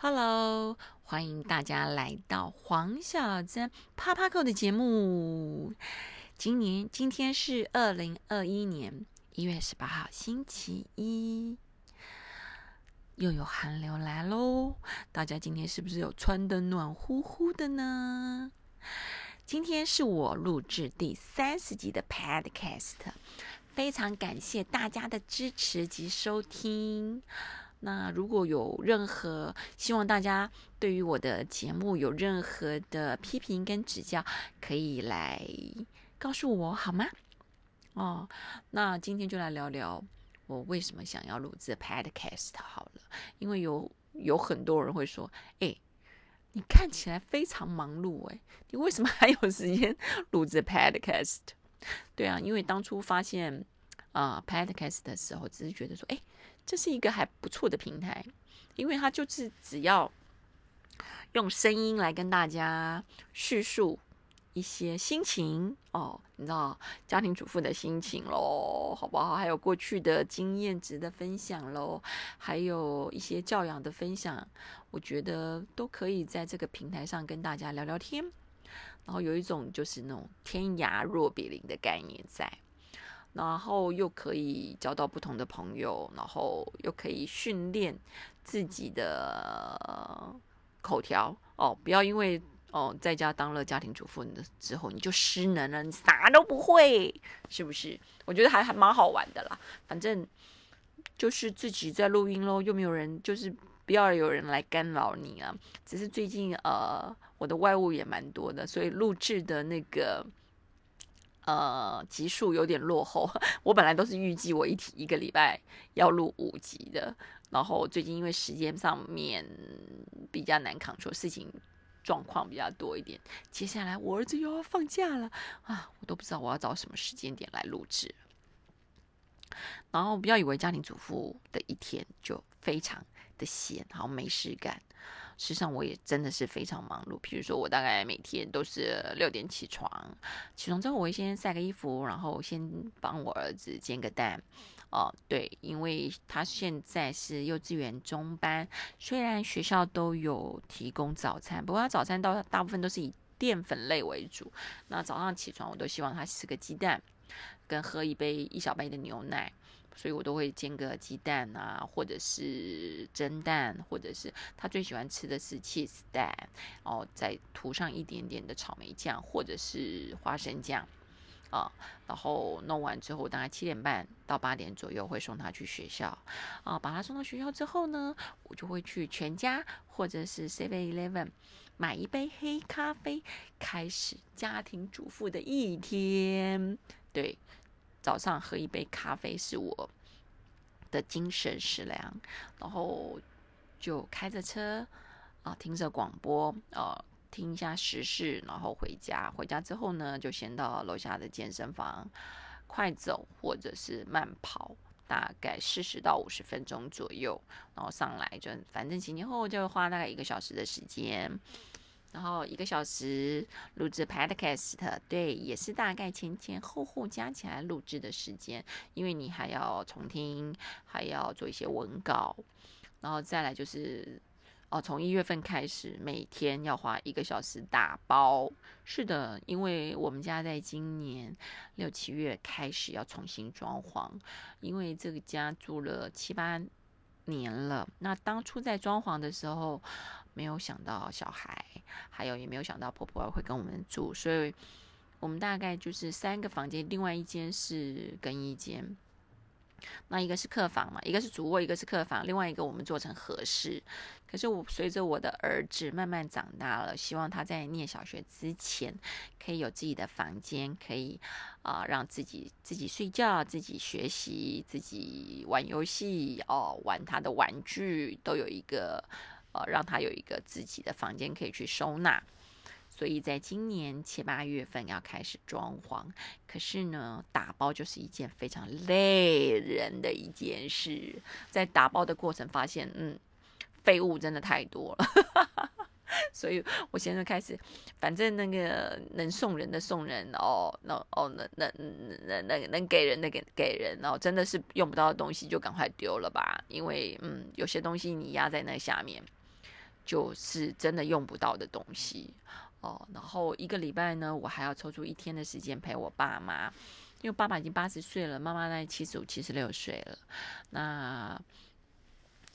Hello，欢迎大家来到黄小珍啪啪扣的节目。今年今天是二零二一年一月十八号，星期一，又有寒流来喽。大家今天是不是有穿的暖乎乎的呢？今天是我录制第三十集的 Podcast，非常感谢大家的支持及收听。那如果有任何希望，大家对于我的节目有任何的批评跟指教，可以来告诉我好吗？哦，那今天就来聊聊我为什么想要录制 Podcast 好了，因为有有很多人会说，哎，你看起来非常忙碌，哎，你为什么还有时间录制 Podcast？对啊，因为当初发现啊 Podcast 的时候，只是觉得说，哎。这是一个还不错的平台，因为它就是只要用声音来跟大家叙述一些心情哦，你知道家庭主妇的心情喽，好不好？还有过去的经验值的分享喽，还有一些教养的分享，我觉得都可以在这个平台上跟大家聊聊天，然后有一种就是那种天涯若比邻的概念在。然后又可以交到不同的朋友，然后又可以训练自己的口条哦。不要因为哦在家当了家庭主妇的之后你就失能了，你啥都不会，是不是？我觉得还还蛮好玩的啦。反正就是自己在录音喽，又没有人，就是不要有人来干扰你啊。只是最近呃我的外务也蛮多的，所以录制的那个。呃，集数有点落后。我本来都是预计我一一个礼拜要录五集的，然后最近因为时间上面比较难扛，说事情状况比较多一点。接下来我儿子又要放假了啊，我都不知道我要找什么时间点来录制。然后不要以为家庭主妇的一天就非常的闲，好没事干。实际上我也真的是非常忙碌。比如说，我大概每天都是六点起床，起床之后我会先晒个衣服，然后先帮我儿子煎个蛋。哦，对，因为他现在是幼稚园中班，虽然学校都有提供早餐，不过他早餐到大部分都是以淀粉类为主。那早上起床，我都希望他吃个鸡蛋，跟喝一杯一小杯的牛奶。所以我都会煎个鸡蛋啊，或者是蒸蛋，或者是他最喜欢吃的是 cheese 蛋，然后再涂上一点点的草莓酱或者是花生酱啊，然后弄完之后大概七点半到八点左右会送他去学校啊，把他送到学校之后呢，我就会去全家或者是 Seven Eleven 买一杯黑咖啡，开始家庭主妇的一天，对。早上喝一杯咖啡是我的精神食粮，然后就开着车啊，听着广播啊，听一下时事，然后回家。回家之后呢，就先到楼下的健身房快走或者是慢跑，大概四十到五十分钟左右，然后上来就反正前前后后就花大概一个小时的时间。然后一个小时录制 Podcast，对，也是大概前前后后加起来录制的时间，因为你还要重听，还要做一些文稿，然后再来就是哦，从一月份开始，每天要花一个小时打包。是的，因为我们家在今年六七月开始要重新装潢，因为这个家住了七八年了，那当初在装潢的时候。没有想到小孩，还有也没有想到婆婆会跟我们住，所以我们大概就是三个房间，另外一间是更衣间。那一个是客房嘛，一个是主卧，一个是客房，另外一个我们做成合适。可是我随着我的儿子慢慢长大了，希望他在念小学之前可以有自己的房间，可以啊让自己自己睡觉、自己学习、自己玩游戏哦，玩他的玩具都有一个。呃，让他有一个自己的房间可以去收纳，所以在今年七八月份要开始装潢。可是呢，打包就是一件非常累人的一件事。在打包的过程发现，嗯，废物真的太多了，所以我现在开始，反正那个能送人的送人哦，那哦，那那那那能给人的给给人，哦真的是用不到的东西就赶快丢了吧，因为嗯，有些东西你压在那下面。就是真的用不到的东西哦。然后一个礼拜呢，我还要抽出一天的时间陪我爸妈，因为爸爸已经八十岁了，妈妈在七十五、七十六岁了。那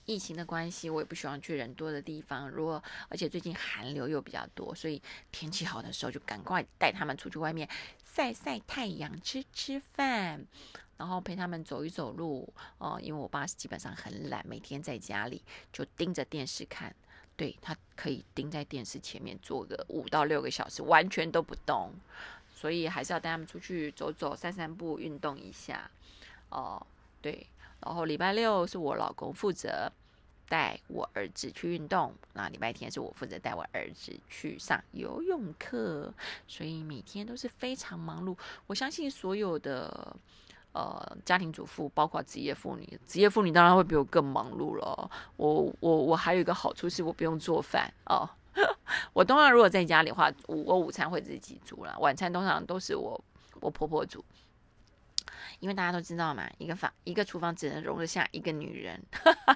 疫情的关系，我也不喜欢去人多的地方。如果而且最近寒流又比较多，所以天气好的时候就赶快带他们出去外面晒晒太阳、吃吃饭，然后陪他们走一走路。哦，因为我爸基本上很懒，每天在家里就盯着电视看。对他可以盯在电视前面坐个五到六个小时，完全都不动。所以还是要带他们出去走走、散散步、运动一下。哦，对。然后礼拜六是我老公负责带我儿子去运动，那礼拜天是我负责带我儿子去上游泳课，所以每天都是非常忙碌。我相信所有的呃家庭主妇，包括职业妇女，职业妇女当然会比我更忙碌了。我我我还有一个好处是我不用做饭哦。我通常如果在家里的话，我午餐会自己煮了，晚餐通常都是我我婆婆煮。因为大家都知道嘛，一个房一个厨房只能容得下一个女人，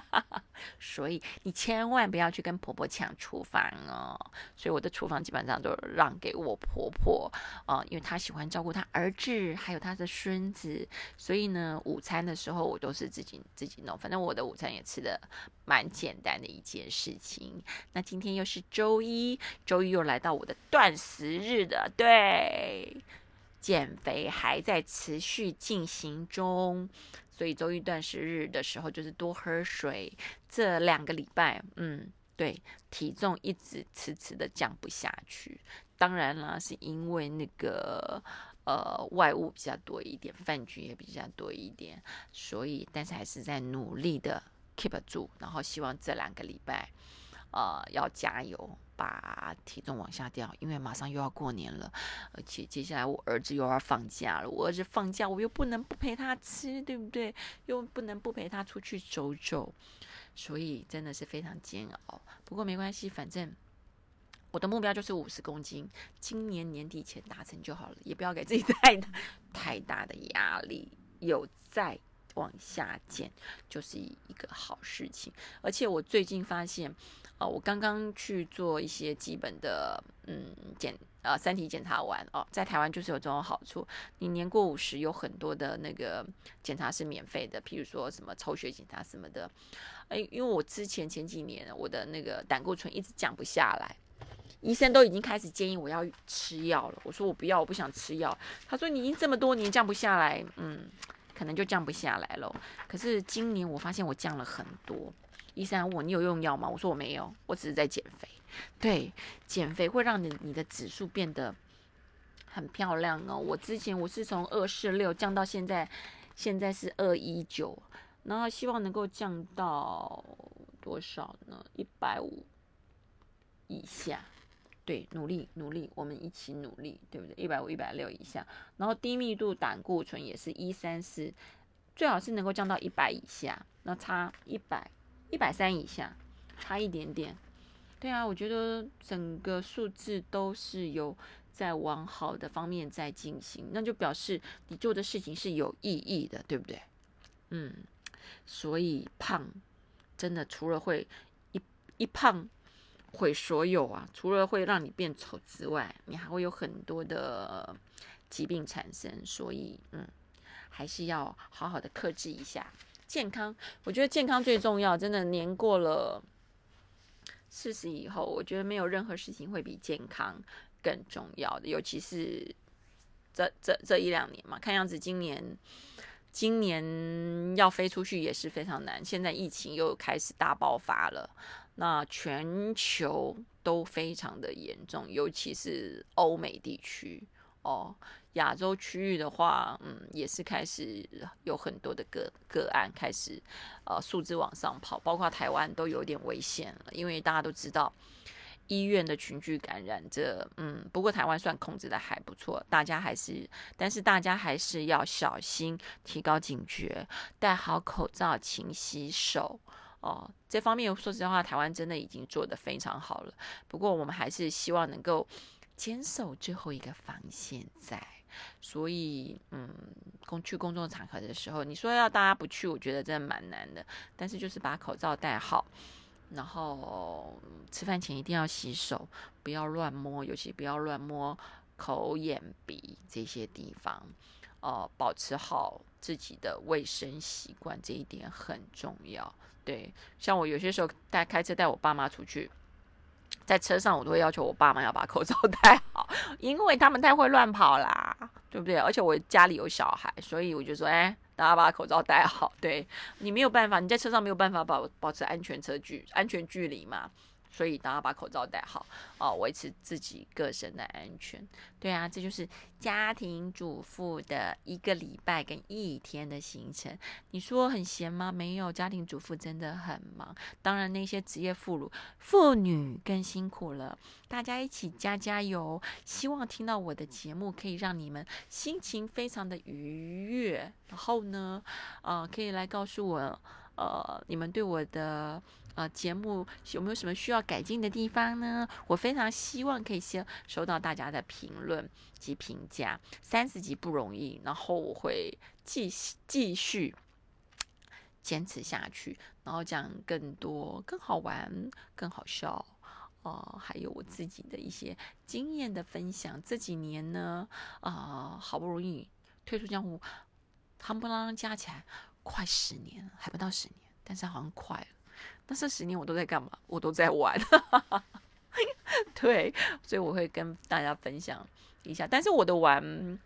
所以你千万不要去跟婆婆抢厨房哦。所以我的厨房基本上都让给我婆婆啊，因为她喜欢照顾她儿子还有她的孙子，所以呢，午餐的时候我都是自己自己弄。反正我的午餐也吃的蛮简单的一件事情。那今天又是周一，周一又来到我的断食日的，对。减肥还在持续进行中，所以周一断食日的时候就是多喝水。这两个礼拜，嗯，对，体重一直迟迟的降不下去。当然啦，是因为那个呃外物比较多一点，饭局也比较多一点，所以但是还是在努力的 keep 住，然后希望这两个礼拜。呃，要加油，把体重往下掉，因为马上又要过年了，而且接下来我儿子又要放假了。我儿子放假，我又不能不陪他吃，对不对？又不能不陪他出去走走，所以真的是非常煎熬。不过没关系，反正我的目标就是五十公斤，今年年底前达成就好了，也不要给自己太大 太大的压力，有在往下减就是一个好事情。而且我最近发现。哦，我刚刚去做一些基本的嗯检呃三体检查完哦，在台湾就是有这种好处，你年过五十有很多的那个检查是免费的，譬如说什么抽血检查什么的。哎，因为我之前前几年我的那个胆固醇一直降不下来，医生都已经开始建议我要吃药了。我说我不要，我不想吃药。他说你已经这么多年降不下来，嗯，可能就降不下来了。可是今年我发现我降了很多。医生问我你有用药吗？我说我没有，我只是在减肥。对，减肥会让你你的指数变得很漂亮哦。我之前我是从二四六降到现在，现在是二一九，然后希望能够降到多少呢？一百五以下。对，努力努力，我们一起努力，对不对？一百五、一百六以下，然后低密度胆固醇也是一三四，最好是能够降到一百以下，那差一百。一百三以下，差一点点。对啊，我觉得整个数字都是有在往好的方面在进行，那就表示你做的事情是有意义的，对不对？嗯，所以胖真的除了会一一胖毁所有啊，除了会让你变丑之外，你还会有很多的疾病产生。所以，嗯，还是要好好的克制一下。健康，我觉得健康最重要。真的，年过了四十以后，我觉得没有任何事情会比健康更重要的。尤其是这这这一两年嘛，看样子今年今年要飞出去也是非常难。现在疫情又开始大爆发了，那全球都非常的严重，尤其是欧美地区哦。亚洲区域的话，嗯，也是开始有很多的个个案开始，呃，数字往上跑，包括台湾都有点危险了，因为大家都知道医院的群聚感染，这，嗯，不过台湾算控制的还不错，大家还是，但是大家还是要小心，提高警觉，戴好口罩，勤洗手，哦，这方面说实话，台湾真的已经做得非常好了，不过我们还是希望能够坚守最后一个防线在。所以，嗯，公去公众场合的时候，你说要大家不去，我觉得真的蛮难的。但是就是把口罩戴好，然后吃饭前一定要洗手，不要乱摸，尤其不要乱摸口、眼、鼻这些地方。呃，保持好自己的卫生习惯，这一点很重要。对，像我有些时候带开车带我爸妈出去，在车上我都会要求我爸妈要把口罩 戴好，因为他们太会乱跑啦，对不对？而且我家里有小孩，所以我就说，哎，大家把口罩戴好。对你没有办法，你在车上没有办法保保持安全车距、安全距离嘛。所以，大家把口罩戴好哦，维持自己个身的安全。对啊，这就是家庭主妇的一个礼拜跟一天的行程。你说很闲吗？没有，家庭主妇真的很忙。当然，那些职业妇孺、妇女更辛苦了。大家一起加加油！希望听到我的节目，可以让你们心情非常的愉悦。然后呢，呃，可以来告诉我，呃，你们对我的。呃，节目有没有什么需要改进的地方呢？我非常希望可以先收到大家的评论及评价。三十集不容易，然后我会继继续坚持下去，然后讲更多、更好玩、更好笑哦，还有我自己的一些经验的分享。这几年呢，啊，好不容易退出江湖，夯不啷加起来快十年，还不到十年，但是好像快了。那这十年我都在干嘛？我都在玩，对，所以我会跟大家分享一下。但是我的玩，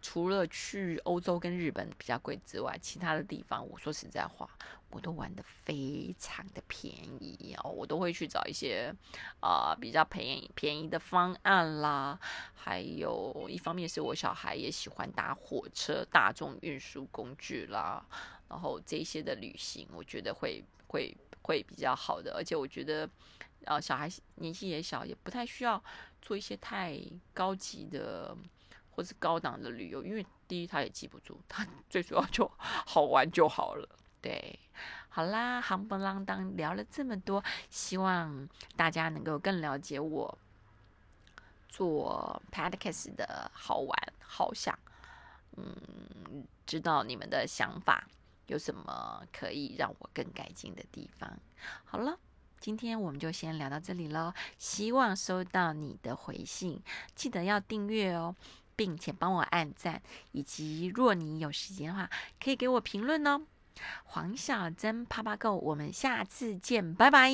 除了去欧洲跟日本比较贵之外，其他的地方，我说实在话，我都玩的非常的便宜哦。我都会去找一些啊比较便宜便宜的方案啦。还有一方面是我小孩也喜欢搭火车、大众运输工具啦。然后这些的旅行，我觉得会会。会比较好的，而且我觉得，呃，小孩年纪也小，也不太需要做一些太高级的或是高档的旅游，因为第一他也记不住，他 最主要就好玩就好了。对，好啦，夯不啷当聊了这么多，希望大家能够更了解我做 podcast 的好玩好想，嗯，知道你们的想法。有什么可以让我更改进的地方？好了，今天我们就先聊到这里喽。希望收到你的回信，记得要订阅哦，并且帮我按赞，以及若你有时间的话，可以给我评论哦。黄小珍啪啪够，我们下次见，拜拜。